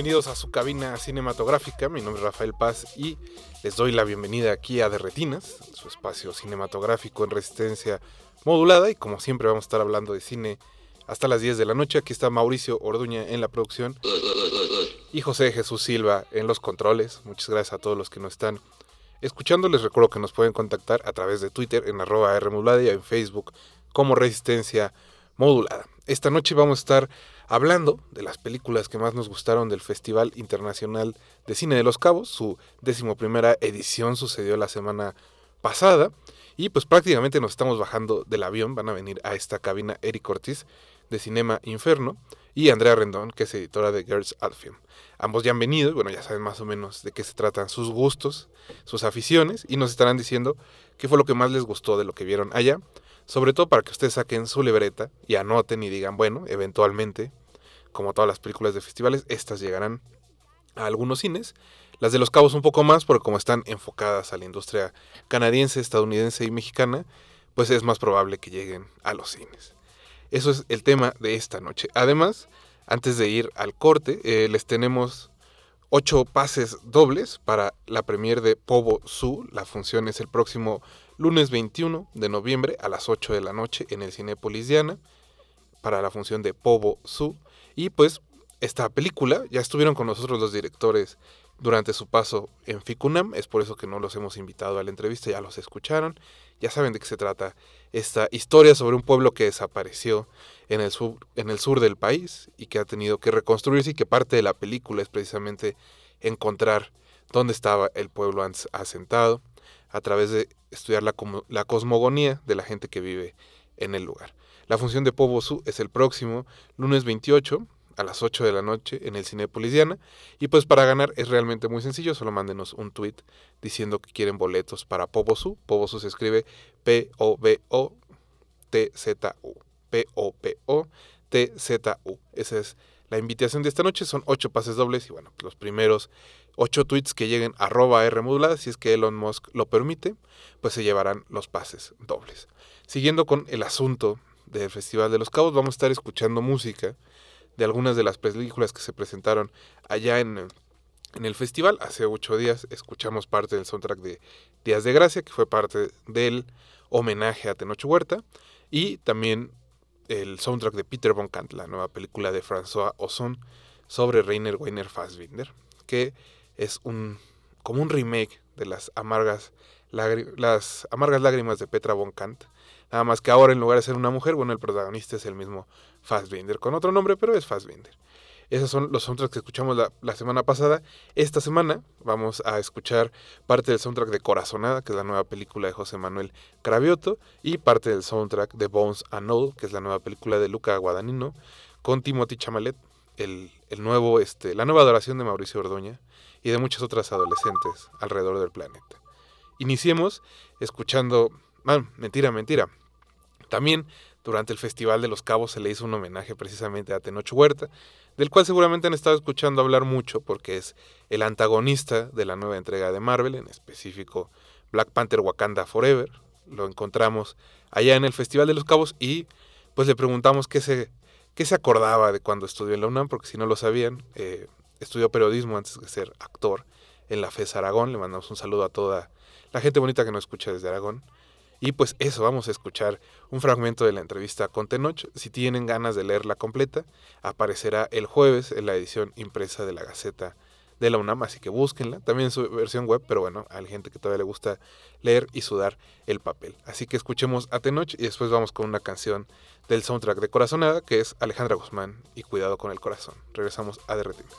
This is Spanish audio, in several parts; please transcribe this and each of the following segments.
Bienvenidos a su cabina cinematográfica, mi nombre es Rafael Paz y les doy la bienvenida aquí a Derretinas, su espacio cinematográfico en resistencia modulada y como siempre vamos a estar hablando de cine hasta las 10 de la noche. Aquí está Mauricio Orduña en la producción y José Jesús Silva en los controles. Muchas gracias a todos los que nos están escuchando. Les recuerdo que nos pueden contactar a través de Twitter en arroba Rmodulada y en Facebook como Resistencia Modulada. Esta noche vamos a estar hablando de las películas que más nos gustaron del Festival Internacional de Cine de los Cabos. Su decimoprimera edición sucedió la semana pasada. Y pues prácticamente nos estamos bajando del avión. Van a venir a esta cabina Eric Ortiz de Cinema Inferno y Andrea Rendón, que es editora de Girls Art Film. Ambos ya han venido y bueno, ya saben más o menos de qué se tratan sus gustos, sus aficiones y nos estarán diciendo qué fue lo que más les gustó de lo que vieron allá. Sobre todo para que ustedes saquen su libreta y anoten y digan, bueno, eventualmente como todas las películas de festivales, estas llegarán a algunos cines. Las de Los Cabos un poco más, porque como están enfocadas a la industria canadiense, estadounidense y mexicana, pues es más probable que lleguen a los cines. Eso es el tema de esta noche. Además, antes de ir al corte, eh, les tenemos ocho pases dobles para la premier de Pobo Su. La función es el próximo lunes 21 de noviembre a las 8 de la noche en el Cinépolis Diana para la función de Pobo Su. Y pues esta película, ya estuvieron con nosotros los directores durante su paso en Ficunam, es por eso que no los hemos invitado a la entrevista, ya los escucharon, ya saben de qué se trata esta historia sobre un pueblo que desapareció en el sur, en el sur del país y que ha tenido que reconstruirse y que parte de la película es precisamente encontrar dónde estaba el pueblo asentado a través de estudiar la, la cosmogonía de la gente que vive en el lugar. La función de Su es el próximo lunes 28 a las 8 de la noche en el Cinepolis Diana. Y pues para ganar es realmente muy sencillo, solo mándenos un tweet diciendo que quieren boletos para Pobosu. Pobosu se escribe P-O-B-O-T-Z-U. P-O-P-O-T-Z-U. Esa es la invitación de esta noche. Son 8 pases dobles y bueno, los primeros 8 tweets que lleguen arroba R si es que Elon Musk lo permite, pues se llevarán los pases dobles. Siguiendo con el asunto del Festival de los Cabos. Vamos a estar escuchando música de algunas de las películas que se presentaron allá en, en el festival. Hace ocho días escuchamos parte del soundtrack de Días de Gracia, que fue parte del homenaje a Tenoch Huerta, y también el soundtrack de Peter von Kant, la nueva película de François Ozon sobre Rainer Weiner Fassbinder, que es un como un remake de las amargas, las amargas lágrimas de Petra von Kant, Nada más que ahora en lugar de ser una mujer, bueno, el protagonista es el mismo Fassbinder, con otro nombre, pero es Fassbinder. Esos son los soundtracks que escuchamos la, semana pasada. Esta semana vamos a escuchar parte del soundtrack de Corazonada, que es la nueva película de José Manuel Cravioto, y parte del soundtrack de Bones and All, que es la nueva película de Luca Guadagnino, con Timothy Chamalet, el, el, nuevo, este, la nueva adoración de Mauricio Ordoña y de muchas otras adolescentes alrededor del planeta. Iniciemos escuchando... Ah, mentira, mentira. También durante el Festival de los Cabos se le hizo un homenaje precisamente a Tenoch Huerta, del cual seguramente han estado escuchando hablar mucho porque es el antagonista de la nueva entrega de Marvel, en específico Black Panther Wakanda Forever. Lo encontramos allá en el Festival de los Cabos y pues le preguntamos qué se, qué se acordaba de cuando estudió en la UNAM, porque si no lo sabían, eh, estudió periodismo antes de ser actor en la FES Aragón. Le mandamos un saludo a toda la gente bonita que nos escucha desde Aragón. Y pues eso, vamos a escuchar un fragmento de la entrevista con Tenoch. Si tienen ganas de leerla completa, aparecerá el jueves en la edición impresa de la Gaceta de la UNAM, así que búsquenla, también en su versión web, pero bueno, hay gente que todavía le gusta leer y sudar el papel. Así que escuchemos a Tenoch y después vamos con una canción del soundtrack de Corazonada, que es Alejandra Guzmán y Cuidado con el Corazón. Regresamos a Derretinas.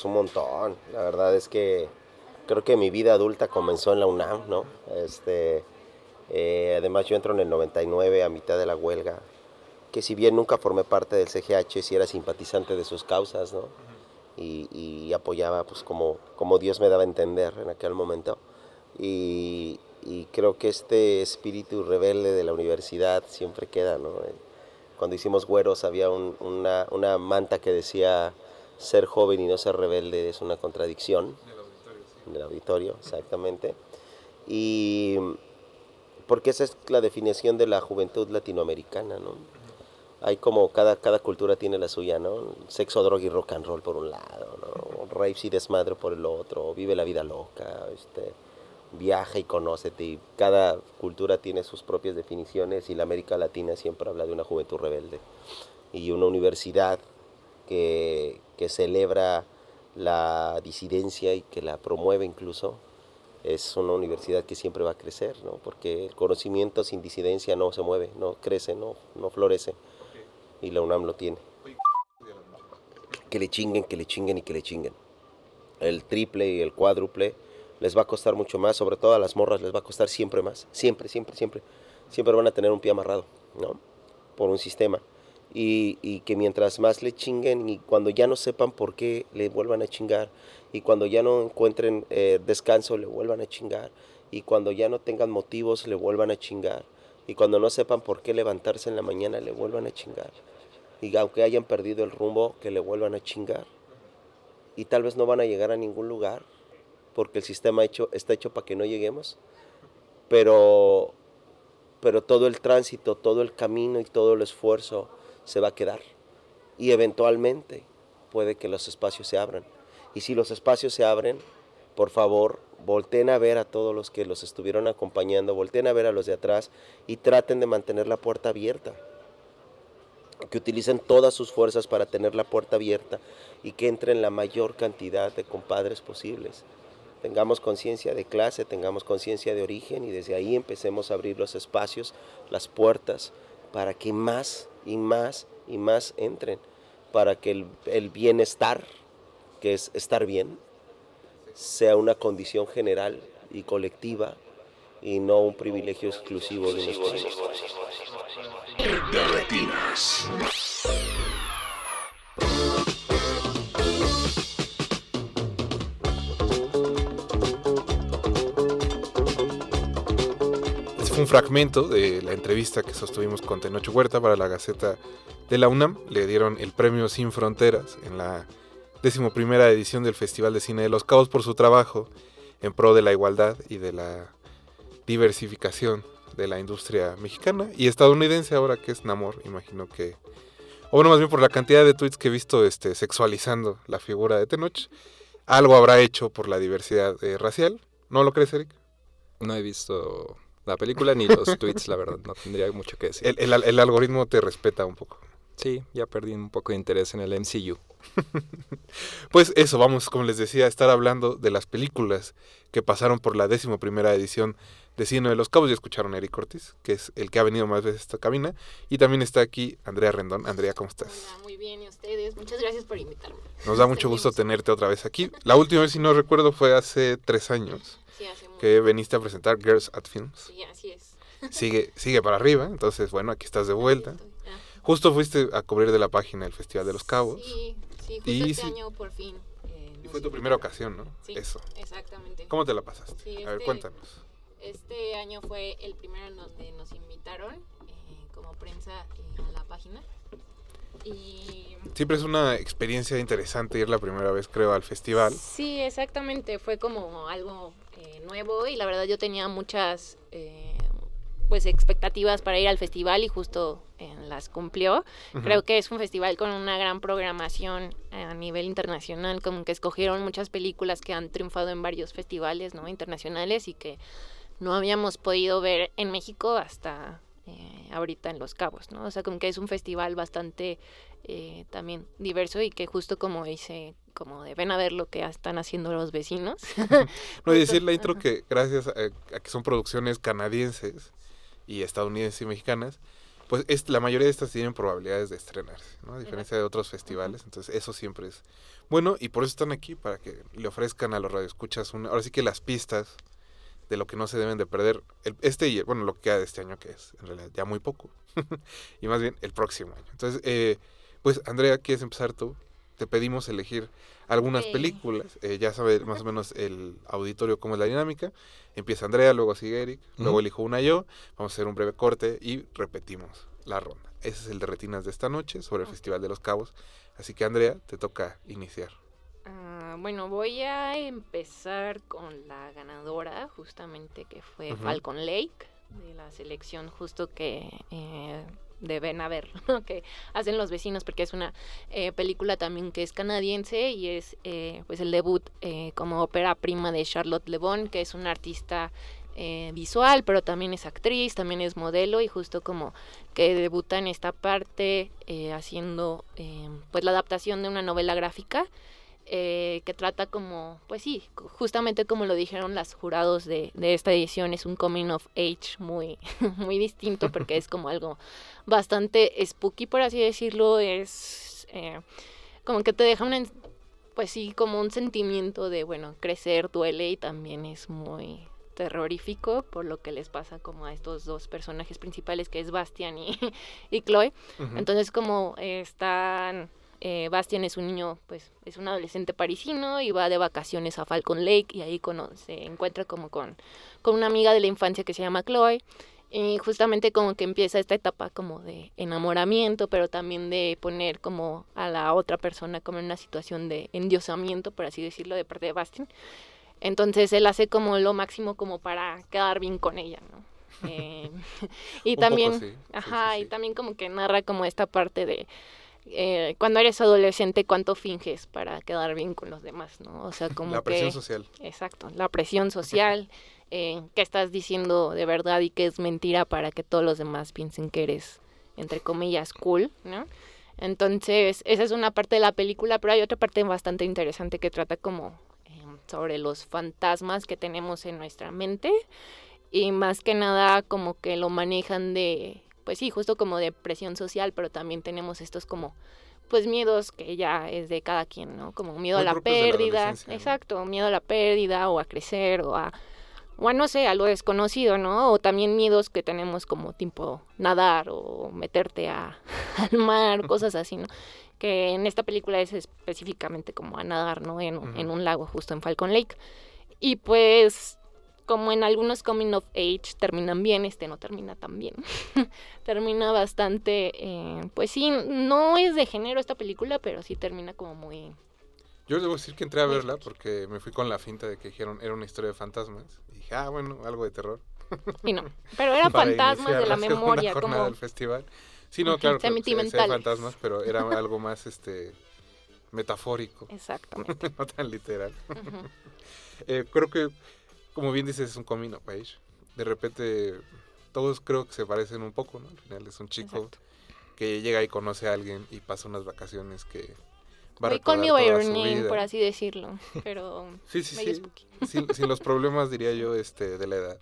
Pues un montón. La verdad es que creo que mi vida adulta comenzó en la UNAM, ¿no? Este, eh, además yo entro en el 99 a mitad de la huelga, que si bien nunca formé parte del CGH, sí era simpatizante de sus causas, ¿no? Y, y apoyaba pues como, como Dios me daba a entender en aquel momento. Y, y creo que este espíritu rebelde de la universidad siempre queda, ¿no? Cuando hicimos Güeros había un, una, una manta que decía ser joven y no ser rebelde es una contradicción. Del auditorio, exactamente. Y porque esa es la definición de la juventud latinoamericana, ¿no? Hay como cada, cada cultura tiene la suya, ¿no? Sexo, droga y rock and roll por un lado, ¿no? Rapes y desmadre por el otro, vive la vida loca, este, viaja y conócete. Y cada cultura tiene sus propias definiciones y la América Latina siempre habla de una juventud rebelde. Y una universidad que, celebra la disidencia y que la promueve incluso, es una universidad que siempre va a crecer, ¿no? porque el conocimiento sin disidencia no se mueve, no crece, no, no florece. Y la UNAM lo tiene. Que le chinguen, que le chinguen y que le chinguen. El triple y el cuádruple les va a costar mucho más, sobre todo a las morras les va a costar siempre más, siempre, siempre, siempre. Siempre van a tener un pie amarrado, ¿no? Por un sistema. Y, que mientras más le chinguen y cuando ya no sepan por qué le vuelvan a chingar y cuando ya no encuentren eh, descanso le vuelvan a chingar y cuando ya no tengan motivos le vuelvan a chingar y cuando no sepan por qué levantarse en la mañana le vuelvan a chingar y aunque hayan perdido el rumbo que le vuelvan a chingar. Y tal vez no van a llegar a ningún lugar porque el sistema hecho, está hecho para que no lleguemos pero pero todo el tránsito todo el camino y todo el esfuerzo se va a quedar. Y eventualmente puede que los espacios se abran. Y si los espacios se abren, por favor, volteen a ver a todos los que los estuvieron acompañando, volteen a ver a los de atrás y traten de mantener la puerta abierta. Que utilicen todas sus fuerzas para tener la puerta abierta y que entren la mayor cantidad de compadres posibles. Tengamos conciencia de clase, tengamos conciencia de origen y desde ahí empecemos a abrir los espacios, las puertas, para que más y más y más entren para que el, el, bienestar, que es estar bien, sea una condición general y colectiva y no un privilegio exclusivo de unos un fragmento de la entrevista que sostuvimos con Tenocho Huerta para la Gaceta de la UNAM. Le dieron el premio Sin Fronteras en la decimoprimera edición del Festival de Cine de los Cabos por su trabajo en pro de la igualdad y de la diversificación de la industria mexicana y estadounidense ahora que es Namor, imagino que... O bueno, más bien por la cantidad de tweets que he visto este, sexualizando la figura de Tenoch, algo habrá hecho por la diversidad eh, racial. ¿No lo crees, Eric? No he visto la película ni los tweets, la verdad, no tendría mucho que decir. El, el, el, algoritmo te respeta un poco. Sí, ya perdí un poco de interés en el MCU. pues eso, vamos, como les decía, a estar hablando de las películas que pasaron por la décimo primera edición de Cine de los Cabos. Ya escucharon a Eric Cortés, que es el que ha venido más veces a esta cabina. Y también está aquí Andrea Rendón. Andrea, ¿cómo estás? Hola, muy bien, ¿y ustedes? Muchas gracias por invitarme. Nos da mucho gusto tenerte otra vez aquí. La última vez, si no recuerdo, fue hace tres años. Sí, hace que veniste a presentar Girls at Films. Sí, así es. Sigue, sigue para arriba, entonces bueno, aquí estás de vuelta. Justo fuiste a cubrir de la página el Festival de los Cabos. Sí, sí, justo y este sí. año por fin. Eh, y fue tu primera ocasión, ¿no? Sí, Eso. Exactamente. ¿Cómo te la pasaste? Sí, este, a ver, cuéntanos. Este año fue el primero en donde nos invitaron eh, como prensa eh, a la página. Y... Siempre es una experiencia interesante ir la primera vez, creo, al festival. Sí, exactamente. Fue como algo eh, nuevo y la verdad yo tenía muchas eh, pues expectativas para ir al festival y justo eh, las cumplió. Uh -huh. Creo que es un festival con una gran programación a nivel internacional, como que escogieron muchas películas que han triunfado en varios festivales ¿no? internacionales y que no habíamos podido ver en México hasta eh, ahorita en Los Cabos, ¿no? O sea, como que es un festival bastante eh, también diverso y que justo como dice, como de ven a ver lo que están haciendo los vecinos. no, y decir la intro que gracias a, a que son producciones canadienses y estadounidenses y mexicanas, pues es, la mayoría de estas tienen probabilidades de estrenarse, ¿no? A diferencia de otros festivales. Entonces, eso siempre es bueno y por eso están aquí, para que le ofrezcan a los radioescuchas una, ahora sí que las pistas de lo que no se deben de perder el, este y bueno, lo que queda de este año que es en realidad ya muy poco. y más bien el próximo año. Entonces, eh, pues Andrea, ¿quieres empezar tú? Te pedimos elegir algunas películas. Eh, ya sabes más o menos el auditorio cómo es la dinámica. Empieza Andrea, luego sigue Eric, luego elijo una yo. Vamos a hacer un breve corte y repetimos la ronda. Ese es el de retinas de esta noche sobre el Festival de los Cabos. Así que Andrea, te toca iniciar. Uh, bueno, voy a empezar con la ganadora, justamente que fue Falcon Lake, de la selección justo que eh, deben haber, que hacen los vecinos, porque es una eh, película también que es canadiense y es eh, pues el debut eh, como ópera prima de Charlotte Le Bon, que es una artista visual, pero también es actriz, también es modelo y justo como que debuta en esta parte haciendo pues la adaptación de una novela gráfica eh, que trata como, pues sí, justamente como lo dijeron las jurados de, de, esta edición, es un coming of age muy, muy distinto porque es como algo bastante spooky, por así decirlo, es eh, como que te deja una, pues sí, como un sentimiento de, bueno, crecer duele y también es muy terrorífico por lo que les pasa como a estos dos personajes principales que es Bastian y, y Chloe. Entonces como están eh, Bastian es un niño, pues es un adolescente parisino y va de vacaciones a Falcon Lake y ahí se encuentra como con, con una amiga de la infancia que se llama Chloe. Y justamente como que empieza esta etapa como de enamoramiento, pero también de poner como a la otra persona como en una situación de endiosamiento, por así decirlo, de parte de Bastian. Entonces él hace como lo máximo como para quedar bien con ella, ¿no? Eh, y también, ajá, y también como que narra como esta parte de eh, cuando eres adolescente, cuánto finges para quedar bien con los demás, ¿no? O sea, como la presión social. Exacto, la presión social, eh, que estás diciendo de verdad y que es mentira para que todos los demás piensen que eres, entre comillas, cool, ¿no? Entonces, esa es una parte de la película, pero hay otra parte bastante interesante que trata como eh, sobre los fantasmas que tenemos en nuestra mente y más que nada como que lo manejan de pues sí, justo como de presión social, pero también tenemos estos como pues miedos que ya es de cada quien, ¿no? Como miedo a la pérdida, exacto, miedo a la pérdida o a crecer o a o a no sé, a lo desconocido, ¿no? O también miedos que tenemos como tipo nadar o meterte a, al mar, cosas así, ¿no? Que en esta película es específicamente como a nadar, ¿no? En, en un lago, justo en Falcon Lake. Y pues como en algunos coming of age terminan bien, este no termina tan bien. termina bastante, eh, pues sí, no es de género esta película, pero sí termina como muy... Yo debo decir que entré a verla porque me fui con la finta de que dijeron era una historia de fantasmas. Y dije, ah, bueno, algo de terror. y no, pero eran fantasmas de la, memoria. como del festival. Sí, no, claro, fantasmas, pero era algo más este metafórico. Exactamente. no tan literal. eh, creo que como bien dices, es un coming of age. De repente, todos creo que se parecen un poco, ¿no? Al final es un chico que llega y conoce a alguien y pasa unas vacaciones que va a recordar toda your su name, por así decirlo, pero sí, sí, sí. Sin, sin, los problemas, diría yo, este, de la edad.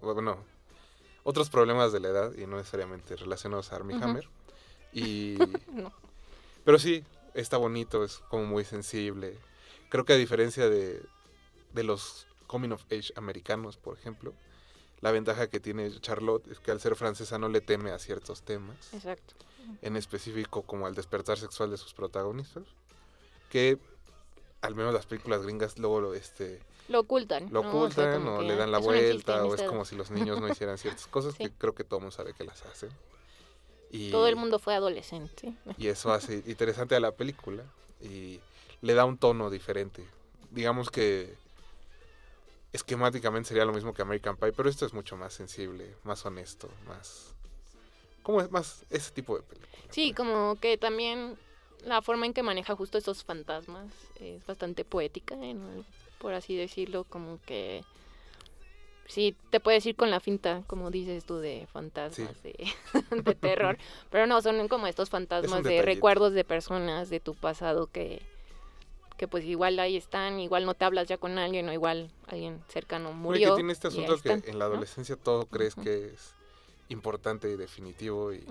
Bueno, otros problemas de la edad y no necesariamente relacionados a Armie Hammer. Y... no. Pero sí, está bonito, es como muy sensible. Creo que a diferencia de, de los coming of age americanos, por ejemplo. La ventaja que tiene Charlotte es que al ser francesa no le teme a ciertos temas. Exacto. En específico como al despertar sexual de sus protagonistas, que al menos las películas gringas luego lo, este, lo ocultan. Lo ocultan o, le dan la vuelta o es como si los niños no hicieran ciertas cosas que creo que todo el mundo sabe que las hacen. Y, todo el mundo fue adolescente. Y eso hace interesante a la película y le da un tono diferente. Digamos que esquemáticamente sería lo mismo que American Pie, pero esto es mucho más sensible, más honesto, más... ¿Cómo es más ese tipo de película? Sí, como que también la forma en que maneja justo esos fantasmas es bastante poética, por así decirlo, como que... sí, te puedes ir con la finta, como dices tú, de fantasmas, de, de terror. Pero no, son como estos fantasmas de recuerdos de personas de tu pasado que, que pues igual ahí están, igual no te hablas ya con alguien o igual alguien cercano murió. que tiene este y asunto que están, en la ¿no? adolescencia todo crees que es importante y definitivo y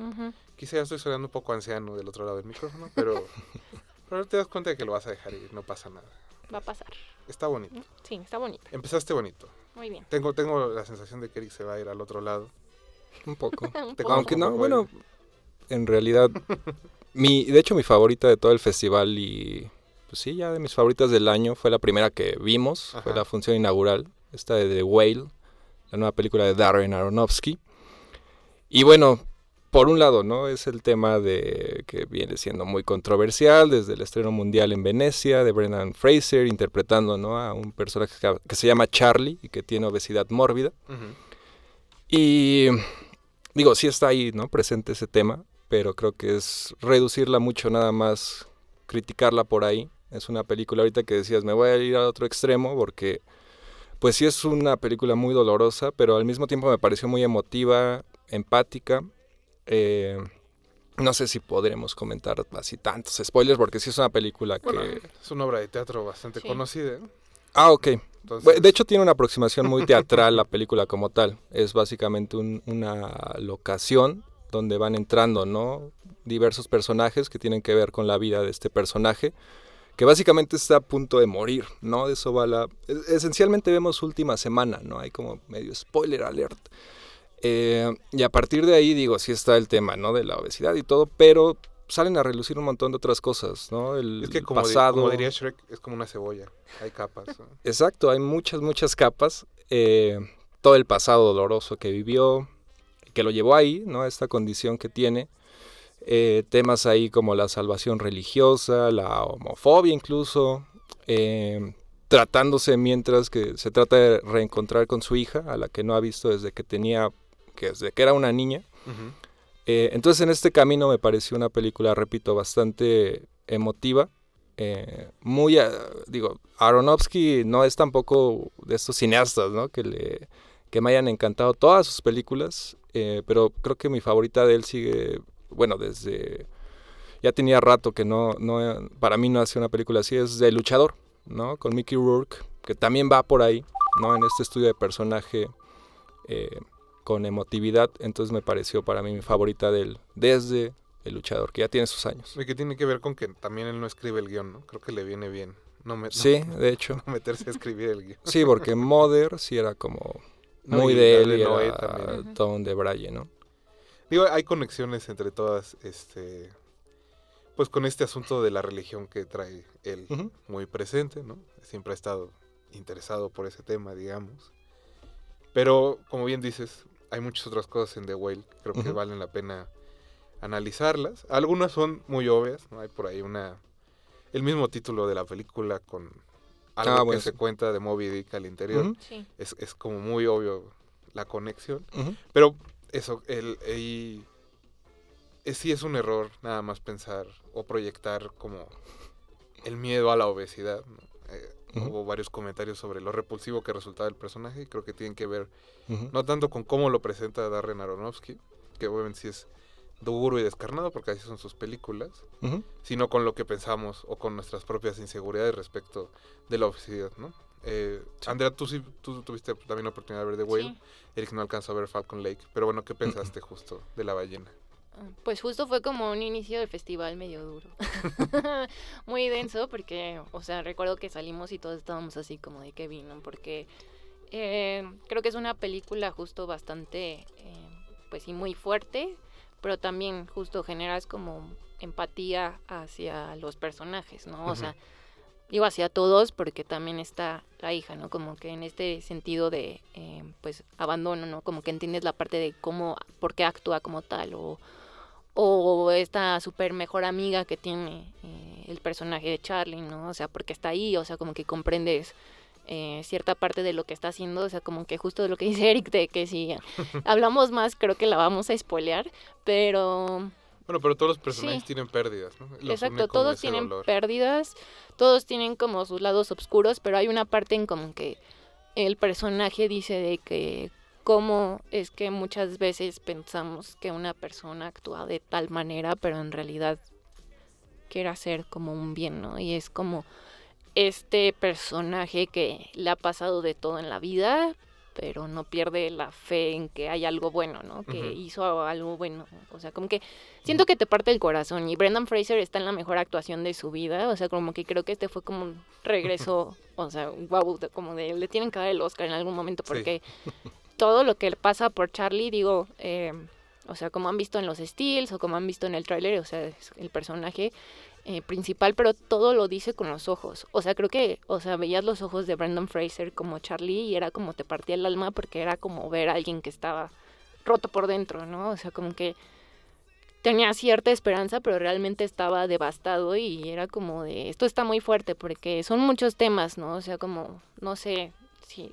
quizá ya estoy sonando un poco anciano del otro lado del micrófono, pero, pero te das cuenta de que lo vas a dejar ir, no pasa nada. Va a pasar. Está bonito. Sí, está bonita. Empezaste bonito. Muy bien. Tengo, tengo la sensación de que Eric se va a ir al otro lado. Un poco. Un Te poco. Aunque no, bueno, en realidad, mi, de hecho mi favorita de todo el festival y pues sí, ya de mis favoritas del año fue la primera que vimos, fue la función inaugural, esta de The Whale, la nueva película de Darren Aronofsky. Y bueno, por un lado, ¿no? Es el tema de que viene siendo muy controversial desde el estreno mundial en Venecia de Brendan Fraser interpretando, ¿no? A un personaje que, se llama Charlie y que tiene obesidad mórbida. Y digo, sí está ahí, ¿no? Presente ese tema, pero creo que es reducirla mucho nada más, criticarla por ahí. Es una película ahorita que decías, me voy a ir a otro extremo porque pues sí es una película muy dolorosa, pero al mismo tiempo me pareció muy emotiva, empática. Eh, no sé si podremos comentar así tantos spoilers porque sí es una película que... Bueno, es una obra de teatro bastante Sí. conocida. ¿eh? Ah, ok. Entonces, De hecho, tiene una aproximación muy teatral la película como tal. Es básicamente un- una locación donde van entrando, ¿no? Diversos personajes que tienen que ver con la vida de este personaje, que básicamente está a punto de morir, ¿no? De eso va la... es- Esencialmente vemos última semana, ¿no? Hay como medio spoiler alert. Eh, y a partir de ahí, digo, sí está el tema, ¿no? De la obesidad y todo, pero salen a relucir un montón de otras cosas, ¿no? El es que como, di- pasado... como diría Shrek, es como una cebolla. Hay capas. ¿no? Exacto, hay muchas, muchas capas. eh, todo el pasado doloroso que vivió, que lo llevó ahí, ¿no? Esta condición que tiene. Eh, temas ahí como la salvación religiosa, la homofobia incluso. eh, tratándose mientras que se trata de reencontrar con su hija, a la que no ha visto desde que tenía, que desde que era una niña. Eh, entonces en este camino me pareció una película, repito, bastante emotiva. eh, muy, digo, Aronofsky no es tampoco de estos cineastas, ¿no? Que, le, que me hayan encantado todas sus películas, pero creo que mi favorita de él sigue, bueno, desde... Ya tenía rato que no, no, para mí no hace una película así, es de Luchador, ¿no? Con Mickey Rourke, que también va por ahí, ¿no? En este estudio de personaje eh, con emotividad, entonces me pareció para mí mi favorita de él, desde El Luchador, que ya tiene sus años. Y que tiene que ver con que también él no escribe el guion, ¿no? Creo que le viene bien no, me- no- Sí, de hecho. no meterse a escribir el guion. Sí, porque Mother sí era como muy de él y era. Tom de Braille, ¿no? Digo, hay conexiones entre todas, este, pues con este asunto de la religión que trae él muy presente, ¿no? Siempre ha estado interesado por ese tema, digamos. Pero, como bien dices, hay muchas otras cosas en The Whale, creo que valen la pena analizarlas. Algunas son muy obvias, ¿no? Hay por ahí una, el mismo título de la película con algo Ah, que se cuenta de Moby Dick al interior. Sí. es, es como muy obvio la conexión. Pero eso, el, eh, sí es un error nada más pensar o proyectar como el miedo a la obesidad. ¿no? Eh. Hubo varios comentarios sobre lo repulsivo que resultaba el personaje y creo que tienen que ver no tanto con cómo lo presenta Darren Aronofsky, que obviamente sí es duro y descarnado porque así son sus películas, sino con lo que pensamos o con nuestras propias inseguridades respecto de la obesidad, ¿no? Eh, Andrea, tú sí tú tuviste también la oportunidad de ver The Whale. Sí. Eric no alcanzó a ver Falcon Lake, pero bueno, ¿qué pensaste justo de la ballena? Pues justo fue como un inicio del festival medio duro. Muy denso porque, o sea, recuerdo que salimos y todos estábamos así como de qué vino, porque eh, creo que es una película justo bastante, eh, pues sí, muy fuerte, pero también justo generas como empatía hacia los personajes, ¿no? O sea, digo hacia todos porque también está la hija, ¿no? Como que en este sentido de, eh, pues, abandono, ¿no? Como que entiendes la parte de cómo, por qué actúa como tal o, o esta super mejor amiga que tiene eh, el personaje de Charlie, ¿no? O sea, porque está ahí, o sea, como que comprendes eh, cierta parte de lo que está haciendo, o sea, como que justo de lo que dice Eric, de que si hablamos más creo que la vamos a spoilear, pero Bueno, pero todos los personajes Sí. tienen pérdidas, ¿no? Los Exacto, todos tienen dolor. pérdidas, todos tienen como sus lados oscuros, pero hay una parte en como que el personaje dice de que cómo es que muchas veces pensamos que una persona actúa de tal manera, pero en realidad quiere hacer como un bien, ¿no? Y es como este personaje que le ha pasado de todo en la vida, pero no pierde la fe en que hay algo bueno, ¿no? Que hizo algo bueno. O sea, como que siento que te parte el corazón. Y Brendan Fraser está en la mejor actuación de su vida. O sea, como que creo que este fue como un regreso, o sea, wow, como de le tienen que dar el Oscar en algún momento porque todo lo que pasa por Charlie, digo, eh, o sea, como han visto en los stills o como han visto en el tráiler, o sea, el personaje eh, principal, pero todo lo dice con los ojos. O sea, creo que, o sea, veías los ojos de Brandon Fraser como Charlie y era como te partía el alma porque era como ver a alguien que estaba roto por dentro, ¿no? O sea, como que tenía cierta esperanza, pero realmente estaba devastado y era como de, esto está muy fuerte porque son muchos temas, ¿no? O sea, como, no sé si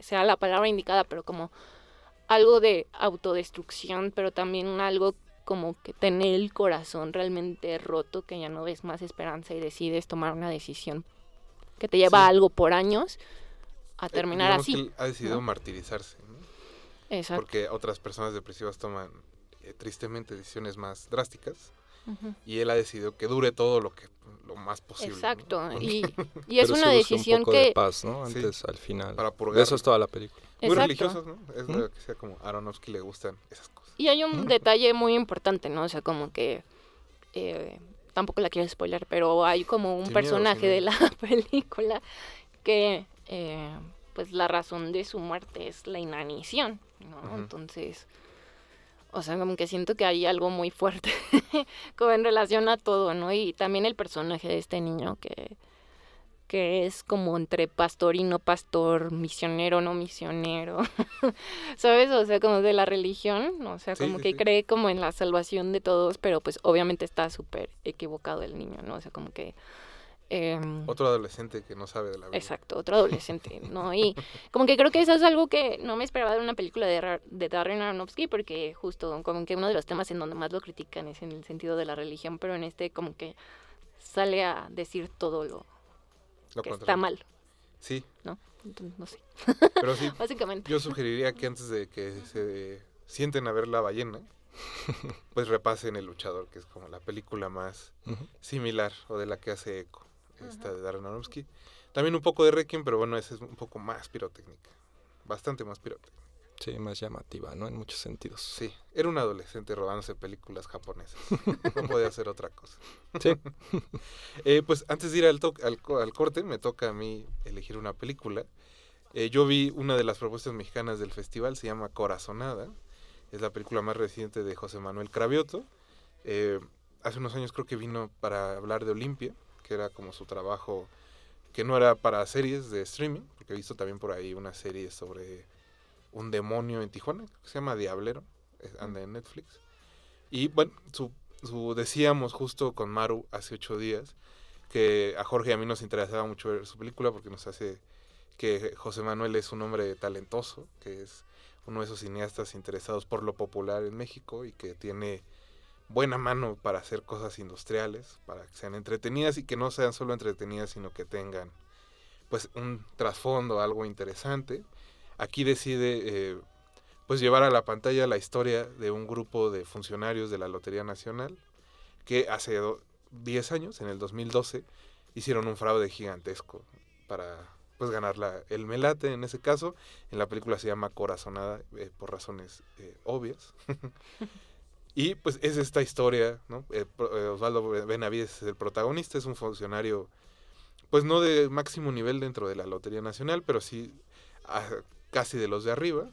sea la palabra indicada, pero como algo de autodestrucción, pero también algo como que tener el corazón realmente roto, que ya no ves más esperanza y decides tomar una decisión que te lleva algo por años a eh, terminar así. ha decidido martirizarse. Exacto. Porque otras personas depresivas toman eh, tristemente decisiones más drásticas. Y él ha decidido que dure todo lo que lo más posible. Exacto. Y, y, es una decisión un poco que... De paz, ¿no? Antes, al final. Para eso es toda la película. Muy religiosos, ¿no? Es lo que sea como Aronofsky le gustan esas cosas. Y hay un detalle muy importante, ¿no? O sea, como que... Eh, tampoco la quiero spoiler, pero hay como un personaje de la película que... Eh, pues la razón de su muerte es la inanición, ¿no? Entonces... O sea, como que siento que hay algo muy fuerte como en relación a todo, ¿no? Y también el personaje de este niño que que es como entre pastor y no pastor, misionero, no misionero, ¿sabes? O sea, como de la religión, o sea, como que cree como en la salvación de todos, pero pues obviamente está súper equivocado el niño, ¿no? O sea, como que... Em, otro adolescente que no sabe de la vida. Exacto, otro adolescente, ¿no? Y como que creo que eso es algo que no me esperaba de una película de, de Darren Aronofsky, porque justo como que uno de los temas en donde más lo critican es en el sentido de la religión, pero en este como que sale a decir todo lo está mal. Sí. ¿No? Entonces, no sé. Pero sí. Básicamente. Yo sugeriría que antes de que se sienten a ver la ballena, pues repasen El Luchador, que es como la película más similar o de la que hace eco, esta de Darren Aronofsky. También un poco de Requiem, pero bueno, esa es un poco más pirotécnica. Bastante más pirotécnica. Sí, más llamativa, ¿no? En muchos sentidos. Sí, era un adolescente robándose películas japonesas. No podía hacer otra cosa. Sí. eh, pues antes de ir al, al, al, corte, me toca a mí elegir una película. Eh, yo vi una de las propuestas mexicanas del festival, se llama Corazonada. Es la película más reciente de José Manuel Cravioto. Eh, hace unos años creo que vino para hablar de Olimpia, que era como su trabajo, que no era para series de streaming, porque he visto también por ahí una serie sobre un demonio en Tijuana, que se llama Diablero, anda en Netflix. Y bueno, su, su, decíamos justo con Maru hace ocho días que a Jorge y a mí nos interesaba mucho ver su película porque nos hace que José Manuel es un hombre talentoso, que es uno de esos cineastas interesados por lo popular en México y que tiene buena mano para hacer cosas industriales, para que sean entretenidas y que no sean solo entretenidas, sino que tengan pues un trasfondo, algo interesante aquí decide eh, pues llevar a la pantalla la historia de un grupo de funcionarios de la Lotería Nacional que hace 10 años, en el 2012, hicieron un fraude gigantesco para pues ganar la, el melate en ese caso. En la película se llama Corazonada eh, por razones eh, obvias. y pues es esta historia, ¿no? Osvaldo Benavides es el protagonista, es un funcionario pues no de máximo nivel dentro de la Lotería Nacional, pero sí casi de los de arriba,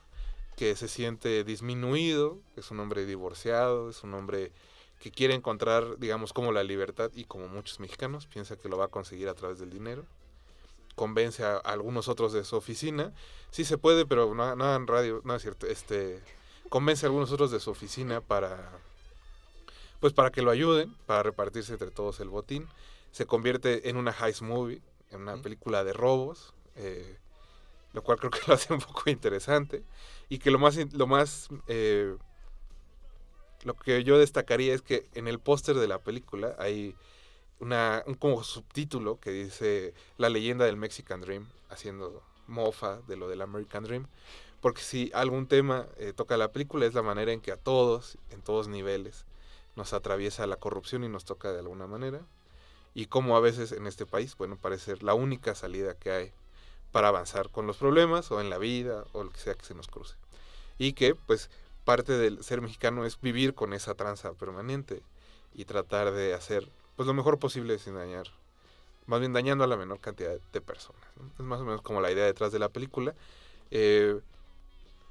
que se siente disminuido, es un hombre divorciado, es un hombre que quiere encontrar, digamos, como la libertad y como muchos mexicanos, piensa que lo va a conseguir a través del dinero. Convence a, algunos otros de su oficina, sí se puede, pero no, no en radio, no es cierto, este, convence a algunos otros de su oficina para, pues para que lo ayuden, para repartirse entre todos el botín. Se convierte en una heist movie, en una película de robos. Eh, lo cual creo que lo hace un poco interesante y que lo más lo más eh, lo que yo destacaría es que en el póster de la película hay una un como subtítulo que dice la leyenda del Mexican Dream haciendo mofa de lo del American Dream. Porque si algún tema eh, toca la película es la manera en que a todos, en todos niveles, nos atraviesa la corrupción y nos toca de alguna manera. Y como a veces en este país, bueno, parece ser la única salida que hay para avanzar con los problemas o en la vida o lo que sea que se nos cruce. Y que pues parte del ser mexicano es vivir con esa tranza permanente y tratar de hacer pues lo mejor posible sin dañar, más bien dañando a la menor cantidad de personas. Es más o menos como la idea detrás de la película. Eh,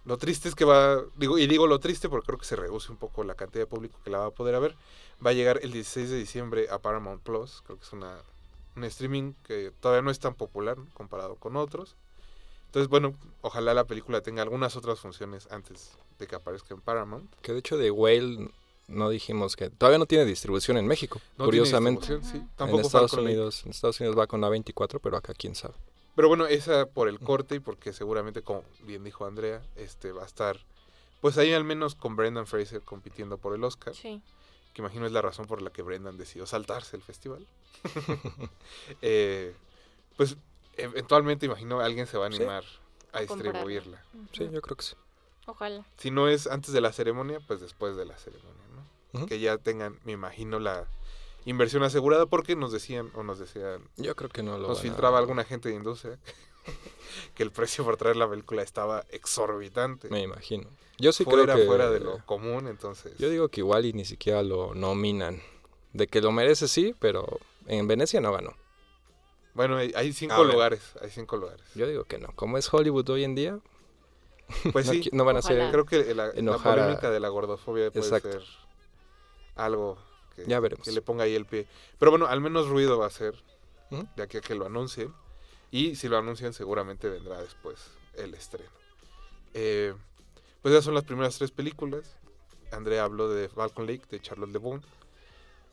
lo triste es que va, digo, y digo lo triste porque creo que se reduce un poco la cantidad de público que la va a poder ver. Va a llegar el 16 de diciembre a Paramount Plus, creo que es una, un streaming que todavía no es tan popular comparado con otros. Entonces, bueno, ojalá la película tenga algunas otras funciones antes de que aparezca en Paramount. Que de hecho de Whale no dijimos que todavía no tiene distribución en México, curiosamente. en Estados Unidos, en Estados Unidos va con A24, pero acá quién sabe. Pero bueno, esa por el corte y porque seguramente, como bien dijo Andrea, este va a estar, pues ahí al menos con Brendan Fraser compitiendo por el Oscar. Sí. Que imagino es la razón por la que Brendan decidió saltarse el festival. Eh, pues eventualmente imagino alguien se va a animar a distribuirla. Sí, yo creo que sí. Ojalá. Si no es antes de la ceremonia, pues después de la ceremonia, ¿no? Que ya tengan, me imagino, la inversión asegurada porque nos decían o nos decían... Yo creo que no lo Nos filtraba alguna gente de industria que el precio por traer la película estaba exorbitante. Me imagino. Yo sí fuera, creo que... Fuera de lo común, entonces... Yo digo que igual y ni siquiera lo nominan. De que lo merece sí, pero en Venecia no ganó. Bueno, hay, cinco lugares, hay cinco lugares. Yo digo que no. Como es Hollywood hoy en día, pues sí, no, van a ser. Creo que la, polémica de la gordofobia puede ser algo que, ya veremos. que le ponga ahí el pie. Pero bueno, al menos ruido va a ser de aquí a que lo anuncien. Y si lo anuncian, seguramente vendrá después el estreno. Eh, pues ya son las primeras tres películas. Andrea habló de Falcon Lake, de Charlotte Le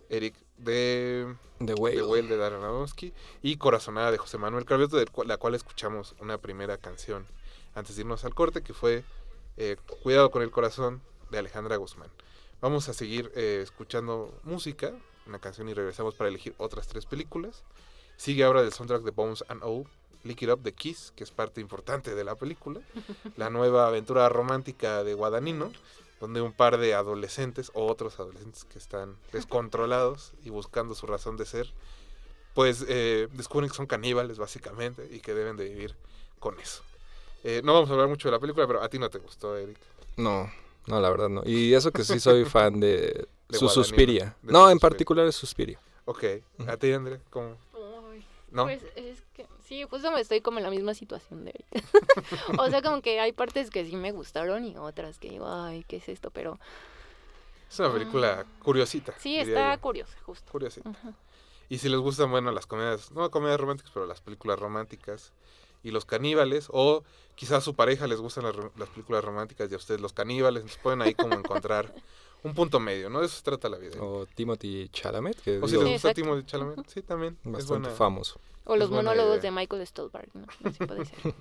Eric de The Whale, de, Darren Aronofsky y Corazonada de José Manuel Cravioto, de la cual escuchamos una primera canción antes de irnos al corte, que fue eh, Cuidado con el Corazón de Alejandra Guzmán. Vamos a seguir eh, escuchando música, una canción y regresamos para elegir otras tres películas. Sigue ahora del soundtrack de Bones and O, Lick It Up de Kiss, que es parte importante de la película, la nueva aventura romántica de Guadagnino, donde un par de adolescentes o otros adolescentes que están descontrolados y buscando su razón de ser, pues eh, descubren que son caníbales básicamente y que deben de vivir con eso. Eh, no vamos a hablar mucho de la película, pero a ti no te gustó, Eric. No, no, la verdad no. Y eso que sí soy fan de, su Suspiria. no, en particular es Suspiria. Ok. ¿A ti, André? ¿Cómo? ¿No? Pues es que sí, justo me estoy como en la misma situación de Eric. o sea, como que hay partes que sí me gustaron y otras que digo, ay, ¿qué es esto? Pero... Es una película ah. curiosita. Sí, está curiosa, justo. Curiosita. Y si les gustan, bueno, las comedias, no comedias románticas, pero las películas románticas y los caníbales, o quizás a su pareja les gustan las, películas románticas y a ustedes los caníbales, entonces pueden ahí como encontrar un punto medio, ¿no? De eso se trata la vida. O Timothy Chalamet. Que o si les gusta Timothy Chalamet, sí, también. Bastante famoso. O los monólogos de Michael Stolberg, ¿no? Así puede ser.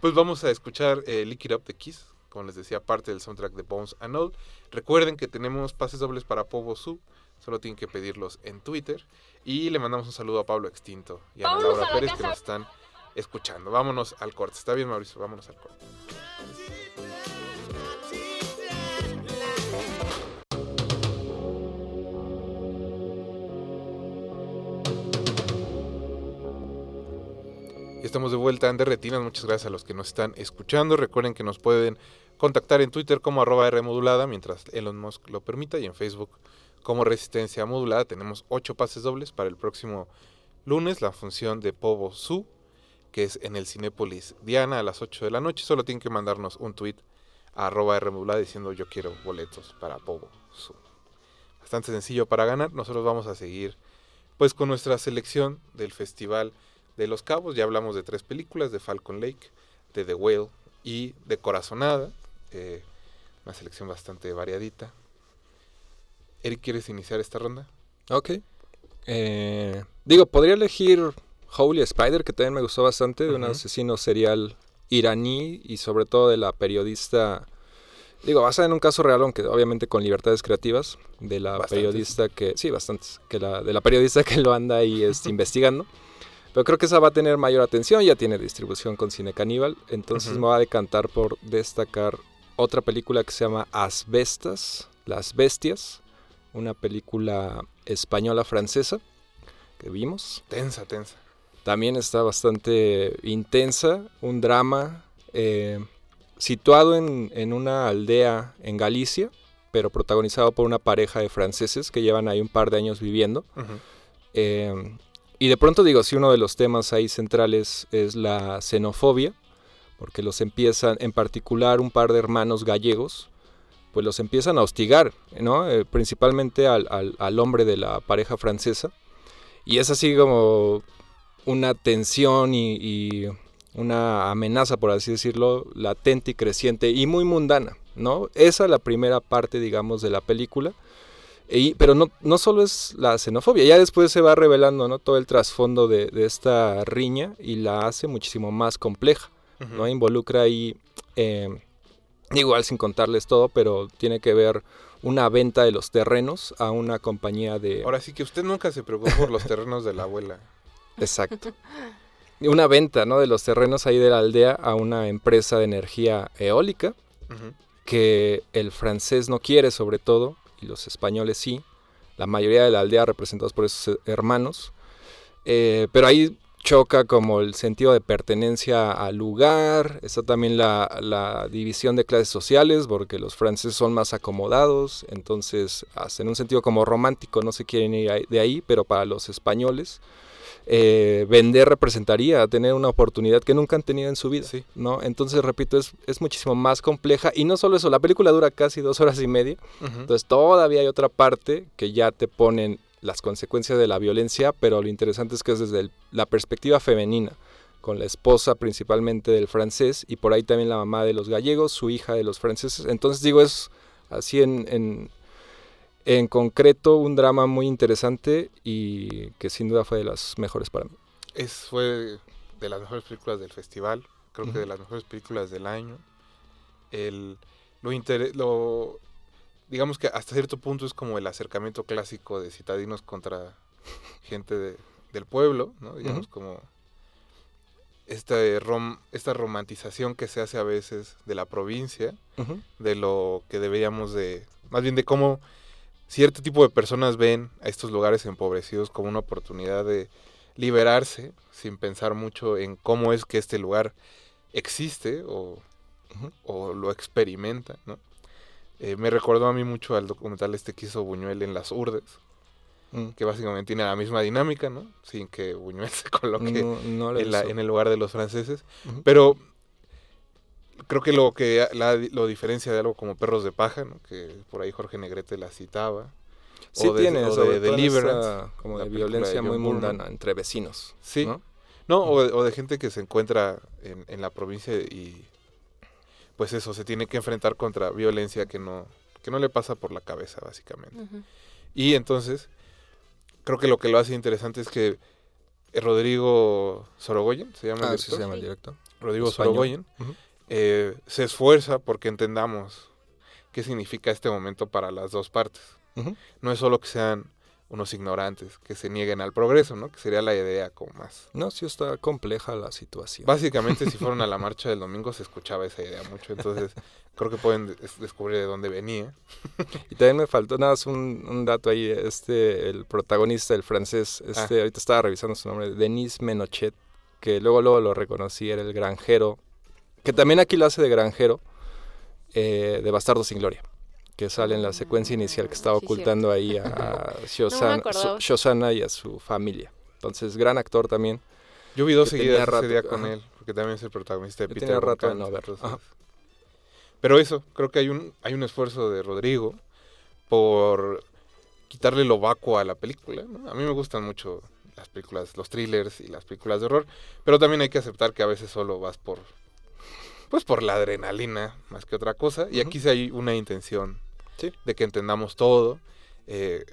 pues vamos a escuchar eh, Lick It Up de Kiss, como les decía, parte del soundtrack de Bones and All. Recuerden que tenemos pases dobles para Povo Su, solo tienen que pedirlos en Twitter. Y le mandamos un saludo a Pablo Extinto y a Ana Laura Pérez que nos están escuchando. Vámonos al corte. ¿Está bien, Mauricio? Vámonos al corte. Estamos de vuelta en Derretinas. Muchas gracias a los que nos están escuchando. Recuerden que nos pueden contactar en Twitter como arroba Rmodulada mientras Elon Musk lo permita y en Facebook como Resistencia Modulada. Tenemos ocho pases dobles para el próximo lunes. La función de Povo Su que es en el Cinépolis Diana a las 8 de la noche. Solo tienen que mandarnos un tweet a arroba diciendo yo quiero boletos para Pogo. Bastante sencillo para ganar. Nosotros vamos a seguir pues con nuestra selección del Festival de los Cabos. Ya hablamos de tres películas, de Falcon Lake, de The Whale y de Corazonada. Eh, una selección bastante variadita. Eric, ¿quieres iniciar esta ronda? Ok. Eh, digo, podría elegir Holy Spider, que también me gustó bastante, de un asesino serial iraní y sobre todo de la periodista, digo, basada en un caso real, aunque obviamente con libertades creativas, de la periodista que, sí, bastantes, que la, de la periodista que lo anda ahí este, investigando. Pero creo que esa va a tener mayor atención, ya tiene distribución con Cine Caníbal, entonces me va a decantar por destacar otra película que se llama Asbestas, Las Bestias, una película española francesa que vimos. Tensa, tensa. También está bastante intensa, un drama eh, situado en, en una aldea en Galicia, pero protagonizado por una pareja de franceses que llevan ahí un par de años viviendo. Eh, y de pronto digo, si uno de los temas ahí centrales es la xenofobia, porque los empiezan, en particular un par de hermanos gallegos, pues los empiezan a hostigar, ¿no? Eh, principalmente al, al- hombre de la pareja francesa. Y es así como una tensión y, y una amenaza, por así decirlo, latente y creciente y muy mundana, ¿no? Esa es la primera parte, digamos, de la película. Y- pero no, no solo es la xenofobia, ya después se va revelando ¿no? todo el trasfondo de, de esta riña y la hace muchísimo más compleja. ¿no? Involucra ahí, eh, igual sin contarles todo, pero tiene que ver una venta de los terrenos a una compañía de... Ahora sí que usted nunca se preocupó por los terrenos de la abuela. Exacto. Una venta ¿no? de los terrenos ahí de la aldea a una empresa de energía eólica que el francés no quiere sobre todo, y los españoles sí, la mayoría de la aldea representados por esos hermanos, Eh, pero ahí choca como el sentido de pertenencia al lugar, está también la, la división de clases sociales, porque los franceses son más acomodados, entonces hasta en un sentido como romántico no se quieren ir de ahí, pero para los españoles eh, vender representaría tener una oportunidad que nunca han tenido en su vida, Sí. ¿no? Entonces, repito, es, es muchísimo más compleja y no solo eso, la película dura casi dos horas y media, entonces todavía hay otra parte que ya te ponen las consecuencias de la violencia, pero lo interesante es que es desde el- la perspectiva femenina, con la esposa principalmente del francés y por ahí también la mamá de los gallegos, su hija de los franceses. Entonces digo, es así en, en, en concreto un drama muy interesante y que sin duda fue de las mejores para mí. Es, fue de las mejores películas del festival, creo que de las mejores películas del año. El, lo, inter- lo digamos que hasta cierto punto es como el acercamiento clásico de citadinos contra gente de- del pueblo, ¿no? Digamos como este rom- esta romantización que se hace a veces de la provincia, de lo que deberíamos de, más bien de cómo cierto tipo de personas ven a estos lugares empobrecidos como una oportunidad de liberarse sin pensar mucho en cómo es que este lugar existe o, lo experimenta, ¿no? Eh, me recordó a mí mucho al documental este que hizo Buñuel en las Urdes, Mm. que básicamente tiene la misma dinámica, ¿no? Sin que Buñuel se coloque No, no en, la- en el lugar de los franceses. Pero creo que lo que la- lo diferencia de algo como Perros de Paja, ¿no? que por ahí Jorge Negrete la citaba. Sí o de- tiene, o sobre de esa como la de violencia muy mundana entre vecinos. Sí. ¿no? No, o de, o de gente que se encuentra en, en la provincia y pues eso, se tiene que enfrentar contra violencia que no, que no le pasa por la cabeza, básicamente. Y entonces, creo que lo que lo hace interesante es que eh, Rodrigo Sorogoyen, se llama el Ah, sí director? se llama el director. Rodrigo Español. Sorogoyen. Eh, se esfuerza porque entendamos qué significa este momento para las dos partes. Ujú. No es solo que sean unos ignorantes, que se nieguen al progreso, ¿no? Que sería la idea como más. No, sí está compleja la situación. Básicamente, si fueron a la marcha del domingo, se escuchaba esa idea mucho. Entonces, creo que pueden des- descubrir de dónde venía. Y también me faltó nada más un, un dato ahí, este, el protagonista, el francés, este, Ah. ahorita estaba revisando su nombre, Denis Menochet, que luego luego lo reconocí, era el granjero, que también aquí lo hace de granjero, eh, de Bastardo sin Gloria, que sale en la secuencia inicial que estaba Sí, ocultando ahí a Shosan- acordaba. Su- Shosanna y a su familia. Entonces, gran actor también. Yo vi dos seguidas ese rato, día con ajá. él, porque también es el protagonista de Yo Peter tenía rato de no verlo. Pero eso, creo que hay un, hay un esfuerzo de Rodrigo por quitarle lo vacuo a la película. ¿no? A mí me gustan mucho las películas, los thrillers y las películas de horror, pero también hay que aceptar que a veces solo vas por, pues por la adrenalina más que otra cosa. Y aquí sí hay una intención Sí. de que entendamos todo. Eh,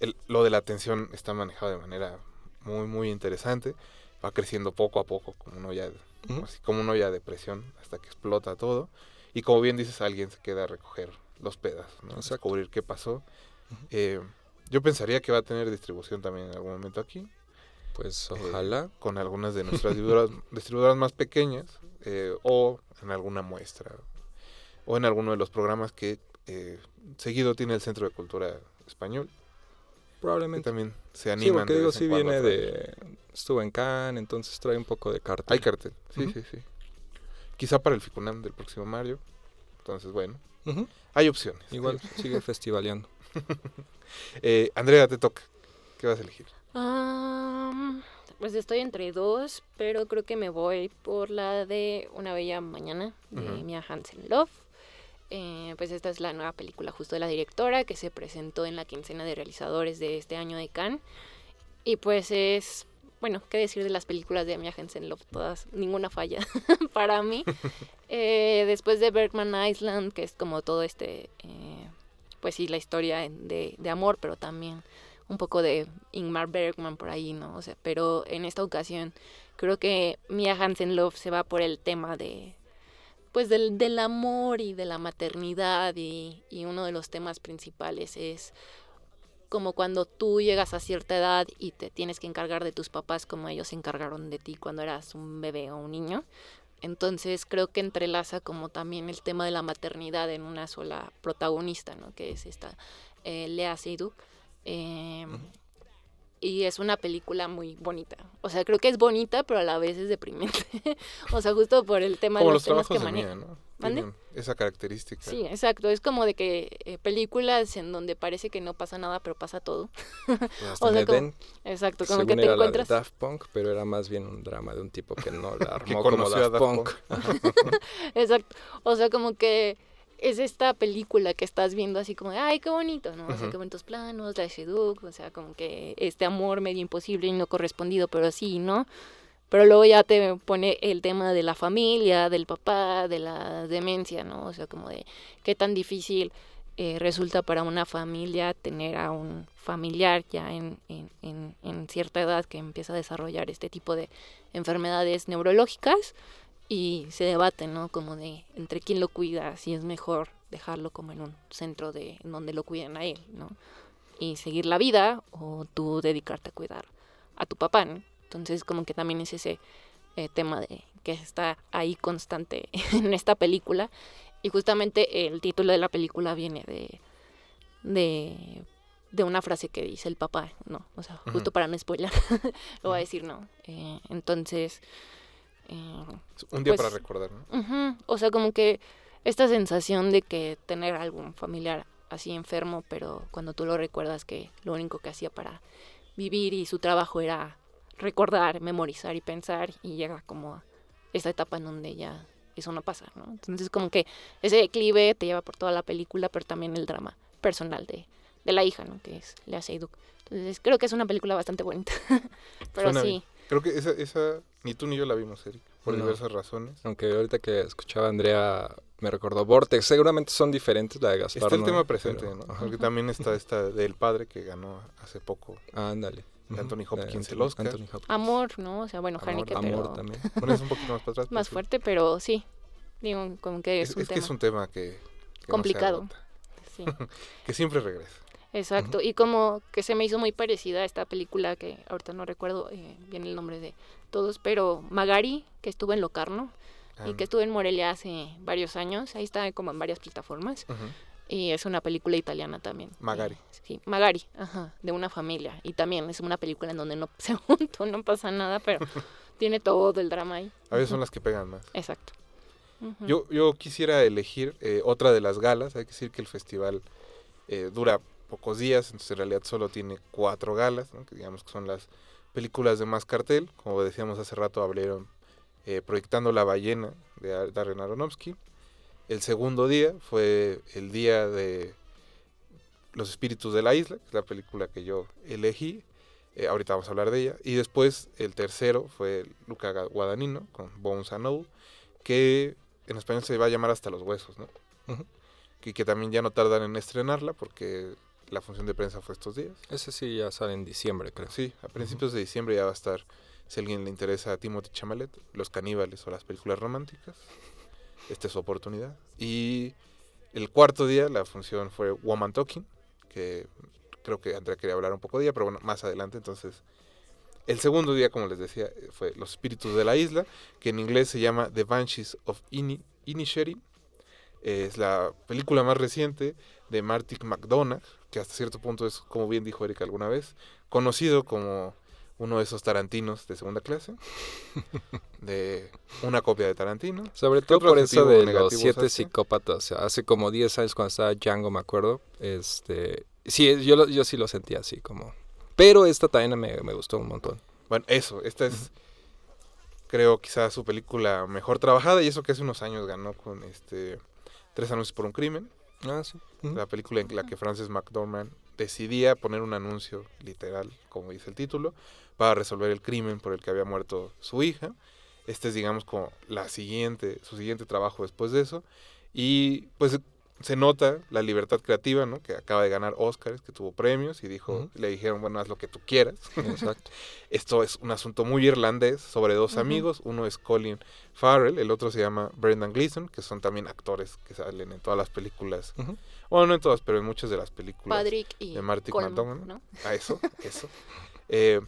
el- lo de la atención está manejado de manera muy, muy interesante. Va creciendo poco a poco, como uno ya, Ujú. así como una olla de depresión, hasta que explota todo. Y como bien dices, alguien se queda a recoger los pedazos, ¿no? Descubrir qué pasó. Eh, yo pensaría que va a tener distribución también en algún momento aquí. Pues eh, ojalá. con algunas de nuestras distribuidoras, distribuidoras más pequeñas eh, o en alguna muestra o en alguno de los programas que eh, seguido tiene el Centro de Cultura Español, que Probablemente. también se Sí, animan. porque digo, sí viene de... Estuvo en Cannes, entonces trae un poco de carta. Hay cartel, sí, sí, sí. Quizá para el Ficunam del próximo Mario. Entonces, bueno, hay opciones. Igual sigue festivaleando. Eh, Andrea, te toca. ¿Qué vas a elegir? Am, pues estoy entre dos, pero creo que me voy por la de Una Bella Mañana de. Mia Hansen Love. Eh, pues esta es la nueva película justo de la directora que se presentó en la quincena de realizadores de este año de Cannes. Y pues es, bueno, qué decir de las películas de Mia Hansen Love, todas, ninguna falla para mí. Eh, después de Bergman Island, que es como todo este, eh, pues sí, la historia de, de amor, pero también un poco de Ingmar Bergman por ahí, ¿no? O sea, pero en esta ocasión creo que Mia Hansen Love se va por el tema de, pues del, del amor y de la maternidad y, y uno de los temas principales es como cuando tú llegas a cierta edad y te tienes que encargar de tus papás como ellos se encargaron de ti cuando eras un bebé o un niño. Entonces creo que entrelaza como también el tema de la maternidad en una sola protagonista, ¿no? Que es esta eh, Lea Seydoux. Eh, Y es una película muy bonita. O sea, creo que es bonita, pero a la vez es deprimente. o sea, justo por el tema Como de los los temas que maneja. Mía, ¿no? ¿Mande? Tienen esa característica. Sí, exacto. Es como de que eh, películas en donde parece que no pasa nada, pero pasa todo. Hasta O sea, como- Exacto, como según que te era encuentras. la de Daft Punk, pero era más bien un drama de un tipo que no la Que armó como conoció a Daft, Daft Punk. Exacto. O sea, como que es esta película que estás viendo así como de, ay, qué bonito, ¿no? O sea, qué bonitos planos, la Sheduk, o sea, como que este amor medio imposible y no correspondido, pero sí, ¿no? Pero luego ya te pone el tema de la familia, del papá, de la demencia, ¿no? O sea, como de qué tan difícil eh, resulta para una familia tener a un familiar ya en, en, en, en cierta edad que empieza a desarrollar este tipo de enfermedades neurológicas y se debate, ¿no? Como de entre quién lo cuida, si es mejor dejarlo como en un centro de en donde lo cuiden a él, ¿no? Y seguir la vida o tú dedicarte a cuidar a tu papá, ¿no? Entonces como que también es ese eh, tema de que está ahí constante en esta película y justamente el título de la película viene de de de una frase que dice el papá, ¿no? O sea, justo para no spoiler, lo voy a decir, ¿no? Eh, entonces, eh, Un día Pues- para recordar, ¿no? O sea, como que esta sensación de que tener algún familiar así enfermo, pero cuando tú lo recuerdas que lo único que hacía para vivir y su trabajo era recordar, memorizar y pensar, y llega como a esta etapa en donde ya eso no pasa, ¿no? Entonces como que ese declive te lleva por toda la película, pero también el drama personal de, de la hija, ¿no? Que es Lea Seydoux. Entonces creo que es una película bastante bonita. pero Suena sí, bien. Creo que esa, esa ni tú ni yo la vimos, Eric, por No. diversas razones. Aunque ahorita que escuchaba a Andrea me recordó Vortex. Seguramente son diferentes la de Gaspar. Está el ¿no? tema presente, Pero- ¿no? ajá. Porque también está esta del padre que ganó hace poco. Ah, ándale. Anthony de Hopkins, el Oscar. Anthony Hopkins. amor, ¿no? O sea, bueno, Amor, Haneke, Amor pero también. Bueno, es un poquito más para atrás. más sí. fuerte, pero sí. Digo, como que es, Es, un es que tema. es un tema que... Complicado. sí. que siempre regresa. Exacto, y como que se me hizo muy parecida a esta película que ahorita no recuerdo eh, bien el nombre de todos, pero Magari, que estuvo en Locarno y Ah, que estuvo en Morelia hace varios años, ahí está como en varias plataformas, ujú. y es una película italiana también. Magari. Sí, Magari, ajá, de una familia, y también es una película en donde no se junto, no pasa nada, pero tiene todo el drama ahí. A veces son las que pegan más. Exacto. Yo, yo quisiera elegir eh, otra de las galas. Hay que decir que el festival eh, dura pocos días, entonces en realidad solo tiene cuatro galas, ¿no? que digamos que son las películas de más cartel. Como decíamos hace rato, abrieron eh, Proyectando la ballena de Ar- Darren Aronofsky. El segundo día fue el día de Los espíritus de la isla, que es la película que yo elegí. Eh, ahorita vamos a hablar de ella. Y después el tercero fue Luca Guadagnino con Bones and All, que en español se va a llamar Hasta los huesos, ¿no? Y que también ya no tardan en estrenarla porque la función de prensa fue estos días. Ese sí ya sale en diciembre, creo. Sí, a principios de diciembre ya va a estar, si a alguien le interesa a Timothy Chamalet, Los caníbales o las películas románticas. Esta es su oportunidad. Y el cuarto día la función fue Woman Talking, que creo que Andrea quería hablar un poco de ella, pero bueno, más adelante. Entonces, El segundo día, como les decía, fue Los Espíritus de la Isla, que en inglés se llama The Banshees of Ini Inisherin. Es la película más reciente de Martin McDonagh, que hasta cierto punto es, como bien dijo Erika alguna vez, conocido como uno de esos tarantinos de segunda clase, de una copia de Tarantino. Sobre ¿Qué todo por eso de los siete usaste? psicópatas. Hace como 10 años cuando estaba Django, me acuerdo. Este, sí, yo, lo- yo sí lo sentía así como... Pero esta también me, me gustó un montón. Bueno, eso, esta es, creo, quizás su película mejor trabajada, y eso que hace unos años ganó con este Tres anuncios por un crimen, Ah, sí. La película en la que Frances McDormand decidía poner un anuncio literal, como dice el título, para resolver el crimen por el que había muerto su hija. Este es, digamos, como la siguiente, su siguiente trabajo después de eso. Y pues se nota la libertad creativa, ¿no? Que acaba de ganar Oscars, que tuvo premios y dijo, le dijeron, bueno, haz lo que tú quieras. Exacto. Esto es un asunto muy irlandés sobre dos amigos. Uno es Colin Farrell, el otro se llama Brendan Gleeson, que son también actores que salen en todas las películas. Bueno, no en todas, pero en muchas de las películas. Patrick y de Marty McDonagh. ¿no? A eso, eso. Eh,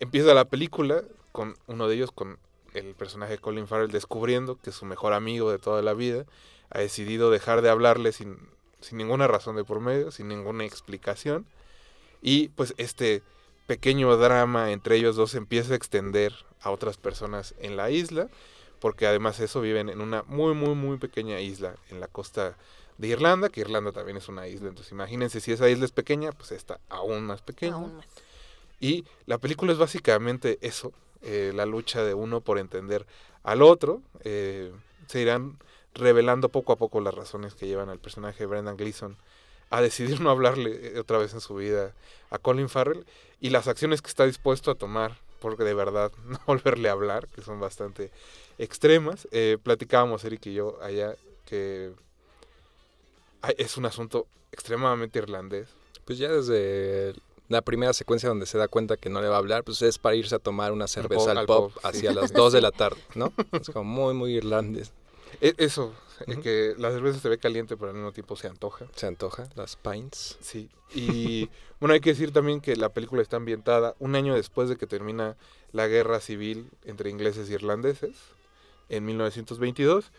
empieza la película con uno de ellos, con el personaje de Colin Farrell, descubriendo que su mejor amigo de toda la vida ha decidido dejar de hablarle sin, sin ninguna razón de por medio, sin ninguna explicación. Y pues este pequeño drama entre ellos dos empieza a extender a otras personas en la isla, porque además eso viven en una muy, muy, muy pequeña isla en la costa de Irlanda, que Irlanda también es una isla, entonces imagínense si esa isla es pequeña, pues esta aún más pequeña. Aún más. Y la película es básicamente eso, eh, la lucha de uno por entender al otro. eh, se irán revelando poco a poco las razones que llevan al personaje de Brendan Gleeson a decidir no hablarle eh, otra vez en su vida a Colin Farrell y las acciones que está dispuesto a tomar porque de verdad no volverle a hablar, que son bastante extremas. Eh, platicábamos Eric y yo allá que es un asunto extremadamente irlandés. Pues ya desde la primera secuencia donde se da cuenta que no le va a hablar, pues es para irse a tomar una cerveza al al pop, sí. hacia las 2 de la tarde, ¿no? Es como muy, muy irlandés. E- Eso, Ujú. que la cerveza se ve caliente, pero al mismo tiempo se antoja. Se antoja, las pints. Sí. Y bueno, hay que decir también que la película está ambientada un año después de que termina la guerra civil entre ingleses e irlandeses, en 1922.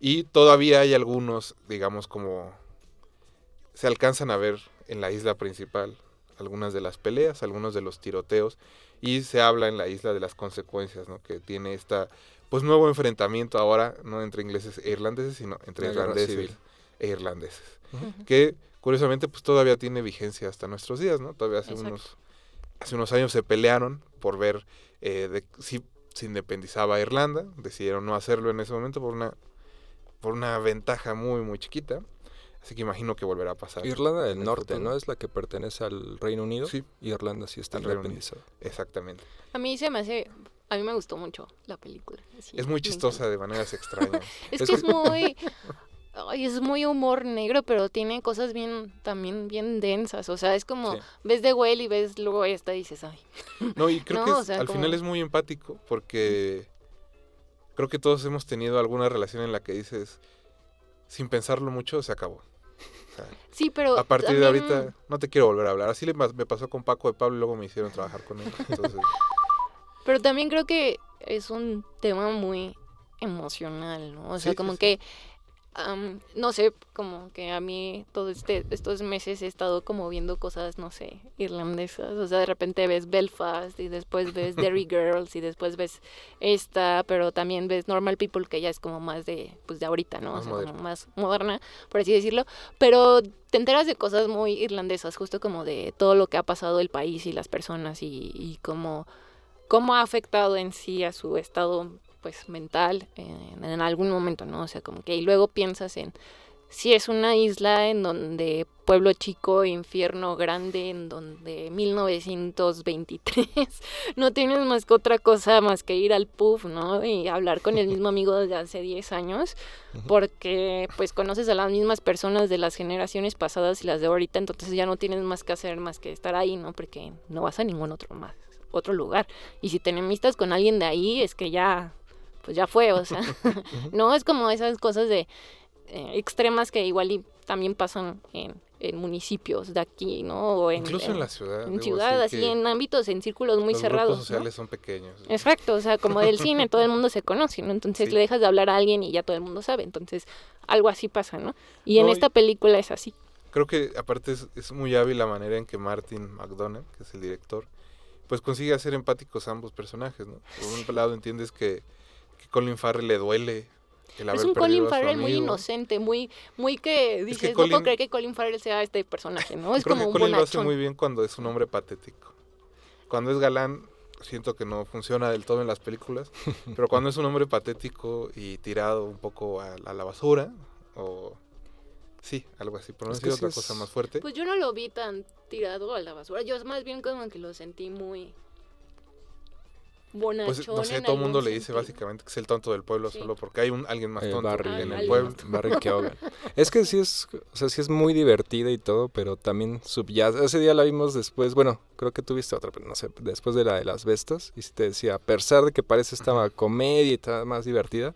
Y todavía hay algunos, digamos, como se alcanzan a ver en la isla principal algunas de las peleas, algunos de los tiroteos. Y se habla en la isla de las consecuencias, ¿no? Que tiene esta, pues, nuevo enfrentamiento ahora, no entre ingleses e irlandeses, sino entre irlandeses civil. e irlandeses que curiosamente pues todavía tiene vigencia hasta nuestros días, ¿no? Todavía hace Exacto. unos hace unos años se pelearon por ver eh, de, si se independizaba Irlanda, decidieron no hacerlo en ese momento por una por una ventaja muy muy chiquita, así que imagino que volverá a pasar. Irlanda del el Norte, futuro. ¿no? Es la que pertenece al Reino Unido. Sí, Irlanda sí está Al Reino Unido. independizada. exactamente. A mí se me hace, a mí me gustó mucho la película. sí, Es muy chistosa de maneras extrañas. Es Es que es muy. Ay, es muy humor negro, pero tiene cosas bien, también bien densas. O sea, es como, Sí. ves The Whale y ves luego esta y dices, ay. No, y creo No, que o es- sea, al como- final es muy empático porque creo que todos hemos tenido alguna relación en la que dices, sin pensarlo mucho, se acabó. O sea, Sí, pero. a partir de ahorita no te quiero volver a hablar. Así le me pasó con Paco de Pablo y luego me hicieron trabajar con él. Entonces, Pero también creo que es un tema muy emocional, ¿no? O sea, Sí, como sí, que, am, no sé, como que a mí todos este, estos meses he estado como viendo cosas, no sé, irlandesas. O sea, de repente ves Belfast y después ves Derry Girls y después ves esta, pero también ves Normal People, que ya es como más de, pues de ahorita, ¿no? O sea, moderna. como más moderna, por así decirlo. Pero te enteras de cosas muy irlandesas, justo como de todo lo que ha pasado el país y las personas y, y cómo cómo ha afectado en sí a su estado pues mental en, en algún momento, ¿no? O sea, como que y luego piensas en si es una isla en donde pueblo chico, infierno grande, en donde 1923 no tienes más que otra cosa más que ir al pub, ¿no? Y hablar con el mismo amigo desde hace 10 años, porque pues conoces a las mismas personas de las generaciones pasadas y las de ahorita, entonces ya no tienes más que hacer más que estar ahí, ¿no? Porque no vas a ningún otro más, otro lugar. Y si te enemistas con alguien de ahí, es que ya, pues ya fue, o sea, no es como esas cosas de eh, extremas que igual y también pasan en en municipios de aquí, ¿no? O en, Incluso en la ciudad. En ciudad, así, en ámbitos, en círculos muy los cerrados. ¿no? sociales son pequeños. Exacto, o sea, como del cine, todo el mundo se conoce, ¿no? Entonces Sí. le dejas de hablar a alguien y ya todo el mundo sabe. Entonces, algo así pasa, ¿no? Y en No, y- esta película es así. Creo que aparte es, es muy hábil la manera en que Martin McDonagh, que es el director, pues consigue hacer empáticos a ambos personajes, ¿no? Por un lado entiendes que, que Colin Farrell le duele el haber Es un Colin Farrell muy inocente, muy, muy que que dices, no puedo creer que Colin Farrell sea este personaje, ¿no? Es Creo como que un Colin lo hace muy bien cuando es un hombre patético. Cuando es galán, siento que no funciona del todo en las películas, pero cuando es un hombre patético y tirado un poco a, a la basura, o sí, algo así, por no Es que otra es- cosa más fuerte. Pues yo no lo vi tan tirado a la basura. Yo más bien como que lo sentí muy bonachón. Pues no sé, todo el mundo le dice sentido. básicamente que es el tonto del pueblo Sí. solo porque hay un alguien más Eh, tonto en el pueblo. Barry Keoghan. Es que sí es, o sea, sí es muy divertida y todo, pero también subyace. Ese día la vimos después, bueno, creo que tuviste otra, pero no sé, después de la de las bestas. Y si te decía, a pesar de que parece esta comedia y está más divertida,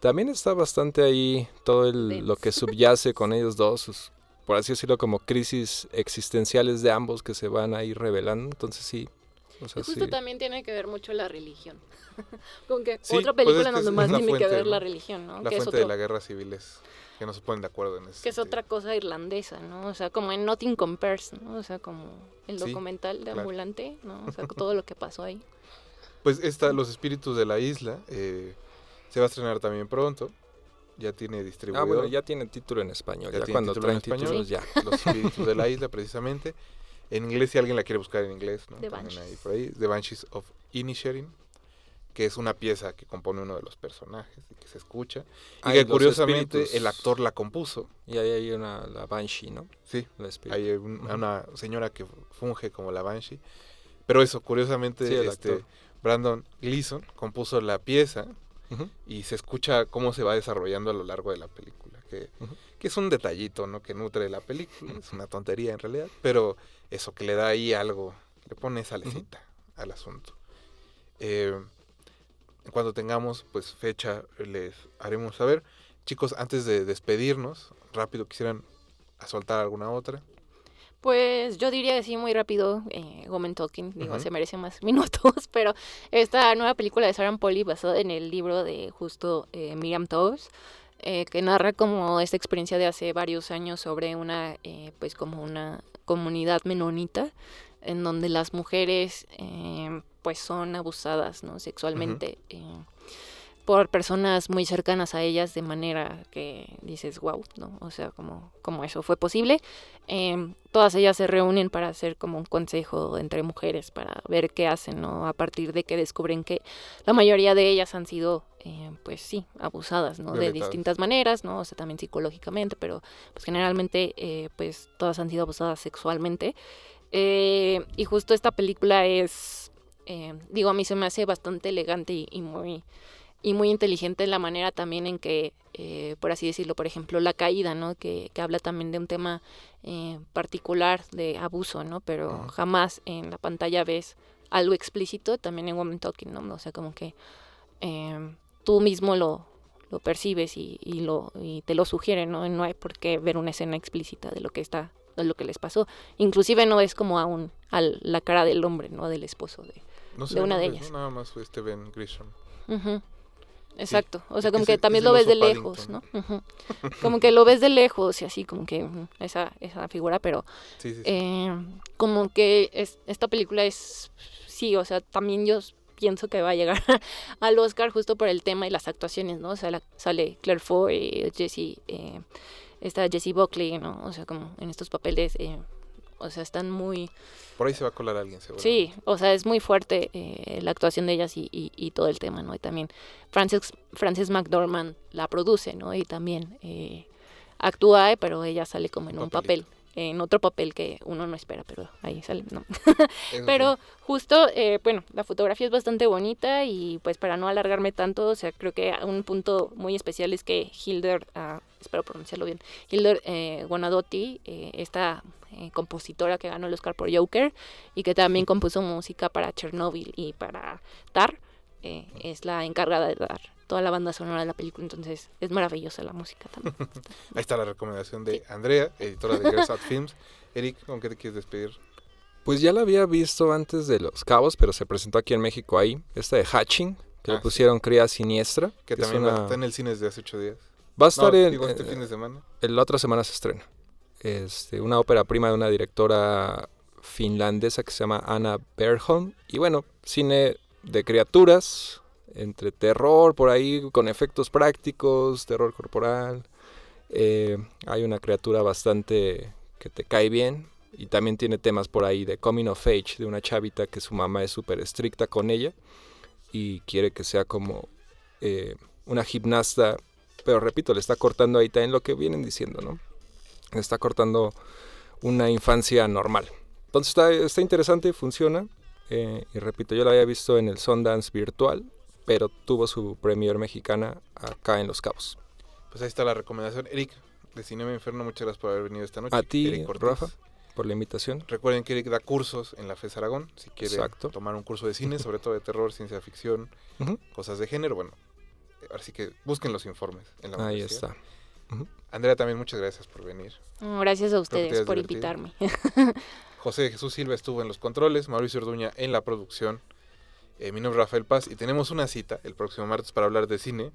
también está bastante ahí todo el, lo que subyace con ellos dos, sus, por así decirlo, como crisis existenciales de ambos que se van ahí revelando. Entonces sí, o sea, Y justo sí. también tiene que ver mucho la religión. Como que Sí, otra pues película es que donde es- más es tiene que fuente, ver ¿no? la religión, ¿no? La que es fuente de otro- la guerra civil es que no se ponen de acuerdo en eso. que es otra cosa irlandesa, ¿no? O sea, como en Nothing Compares, ¿no? O sea, como el Sí, documental de claro. Ambulante, ¿no? O sea, todo lo que pasó ahí. Pues esta, Los Espíritus de la Isla, eh, se va a estrenar también pronto. Ya tiene Ah, distribuidor. bueno, ya tiene título en español. Ya Ya, tiene cuando título en traen español. títulos, ya. Los Espíritus de la Isla, precisamente. En inglés, si alguien la quiere buscar en inglés, ¿no? The También ahí Banshees. por ahí. The Banshees of Inisherin, que es una pieza que compone uno de los personajes y que se escucha. Y que curiosamente espíritus. el actor la compuso. Y ahí hay una, la Banshee, ¿no? Sí, espíritu. hay un- una señora que funge como la Banshee. Pero eso, curiosamente, Sí, el este, actor. Brandon Gleason compuso la pieza Ujú. y se escucha cómo se va desarrollando a lo largo de la película, que. Que es un detallito, ¿no? Que nutre la película, es una tontería en realidad, pero eso que le da ahí algo, le pone salecita al asunto. Eh, en cuanto tengamos pues fecha, les haremos saber. Chicos, antes de despedirnos, rápido quisieran soltar alguna otra. Pues yo diría que sí, muy rápido, eh, Woman Talking, digo, se merece más minutos, pero esta nueva película de Sarah Polly basada en el libro de justo eh, Miriam Toews, eh, que narra como esta experiencia de hace varios años sobre una, eh, pues como una comunidad menonita, en donde las mujeres eh, pues son abusadas, ¿no? Sexualmente. eh, por personas muy cercanas a ellas de manera que dices, wow, ¿no? O sea, como, como eso fue posible. Em, todas ellas se reúnen para hacer como un consejo entre mujeres para ver qué hacen, ¿no? A partir de que descubren que la mayoría de ellas han sido, eh, pues sí, abusadas, ¿no? De distintas maneras, ¿no? O sea, también psicológicamente, pero pues generalmente, eh, pues todas han sido abusadas sexualmente. Eh, y justo esta película es, eh, digo, a mí se me hace bastante elegante y, y muy y muy inteligente en la manera también en que, eh, por así decirlo, por ejemplo, la caída, ¿no? Que, que habla también de un tema eh, particular de abuso, ¿no? Pero jamás en la pantalla ves algo explícito, también en Woman Talking, ¿no? O sea, como que eh, tú mismo lo, lo percibes y, y, lo, y te lo sugiere, ¿no? No hay por qué ver una escena explícita de lo que está de lo que les pasó. Inclusive no es como aún a la cara del hombre, ¿no? Del esposo de... No sé, De una de ellas. ¿no? Nada más este Ben Grisham. Ujú. Exacto, o sea, como que también lo ves de lejos, ¿no? Como que lo ves de lejos y así, como que esa, esa figura, pero Sí, sí, sí. eh, como que es, esta película es, sí, o sea, también yo pienso que va a llegar al Oscar justo por el tema y las actuaciones, ¿no? O sea, la- sale Claire Foy, Jessie, eh, está Jessie Buckley, ¿no? O sea, como en estos papeles, eh, o sea, están muy... Por ahí se va a colar alguien, seguro. Sí, o sea, es muy fuerte eh, la actuación de ellas y, y- y todo el tema, ¿no? Y también Frances, Frances McDormand la produce, ¿no? Y también eh, actúa, pero ella sale como en un papel, en otro papel que uno no espera, pero ahí sale, ¿no? Pero justo, eh, bueno, la fotografía es bastante bonita y pues para no alargarme tanto, o sea, creo que un punto muy especial es que Hilder, ah, espero pronunciarlo bien, Hilder eh, Guanadotti, eh, esta eh, compositora que ganó el Oscar por Joker y que también compuso música para Chernobyl y para Tar, eh, es la encargada de dar toda la banda sonora de la película, entonces es maravillosa la música también. Ahí está la recomendación de Andrea, editora de Girls Out Films. Eric, ¿con qué te quieres despedir? Pues ya la había visto antes de Los Cabos, pero se presentó aquí en México ahí. Esta de Hatching, que Ah, le sí. pusieron Cría Siniestra. Que es también una- va- está en el cine desde hace ocho días. Va a estar No, en... digo, este eh, fin de semana. en la otra semana se estrena. Este, una ópera prima de una directora finlandesa que se llama Anna Bergholm. Y bueno, cine de criaturas, entre terror por ahí, con efectos prácticos, terror corporal. Eh, hay una criatura bastante que te cae bien. Y también tiene temas por ahí de coming of age, de una chavita que su mamá es súper estricta con ella y quiere que sea como eh, una gimnasta. Pero repito, le está cortando ahí también lo que vienen diciendo, ¿no? Está cortando una infancia normal. Entonces está, está interesante, funciona. eh, y repito, yo la había visto en el Sundance virtual, pero tuvo su premier mexicana acá en Los Cabos. Pues ahí está la recomendación. Eric, de Cinema Inferno, muchas gracias por haber venido esta noche. A ti. Rafa, por la invitación. Recuerden que Eric da cursos en la FES Aragón. Si quiere Exacto. tomar un curso de cine, sobre todo de terror, ciencia ficción, cosas de género, bueno, así que busquen los informes en la Ahí está. Andrea, también muchas gracias por venir. Gracias a te ustedes por divertido. invitarme. José Jesús Silva estuvo en los controles, Mauricio Orduña en la producción. Eh, mi nombre es Rafael Paz y tenemos una cita el próximo martes para hablar de cine.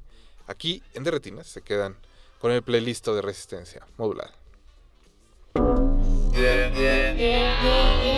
Aquí en Derretinas se quedan con el playlist de resistencia modulada. Derretinas.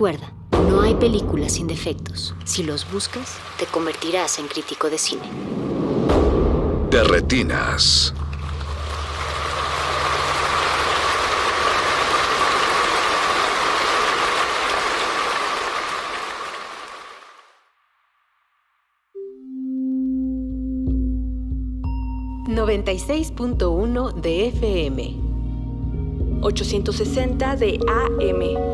Recuerda, no hay películas sin defectos. Si los buscas, te convertirás en crítico de cine. Derretinas. .1 de FM, 860 de AM